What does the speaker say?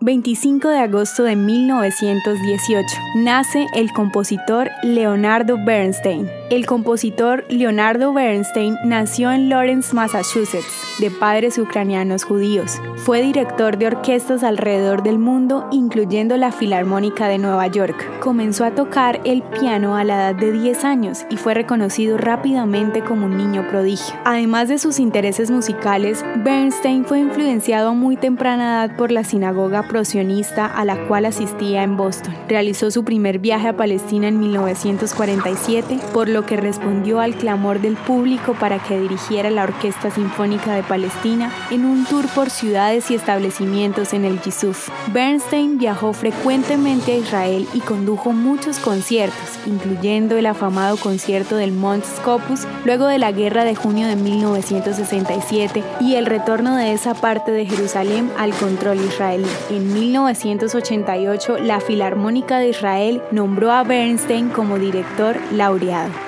25 de agosto de 1918 nace el compositor Leonardo Bernstein. El compositor Leonardo Bernstein nació en Lawrence, Massachusetts, de padres ucranianos judíos. Fue director de orquestas alrededor del mundo, incluyendo la Filarmónica de Nueva York. Comenzó a tocar el piano a la edad de 10 años y fue reconocido rápidamente como un niño prodigio. Además de sus intereses musicales, Bernstein fue influenciado a muy temprana edad por la sinagoga prosionista a la cual asistía en Boston. Realizó su primer viaje a Palestina en 1947, por lo que respondió al clamor del público para que dirigiera la Orquesta Sinfónica de Palestina en un tour por ciudades y establecimientos en el Yisuf. Bernstein viajó frecuentemente a Israel y condujo muchos conciertos, incluyendo el afamado concierto del Mont Scopus luego de la Guerra de junio de 1967 y el retorno de esa parte de Jerusalén al control israelí. En 1988, la Filarmónica de Israel nombró a Bernstein como director laureado.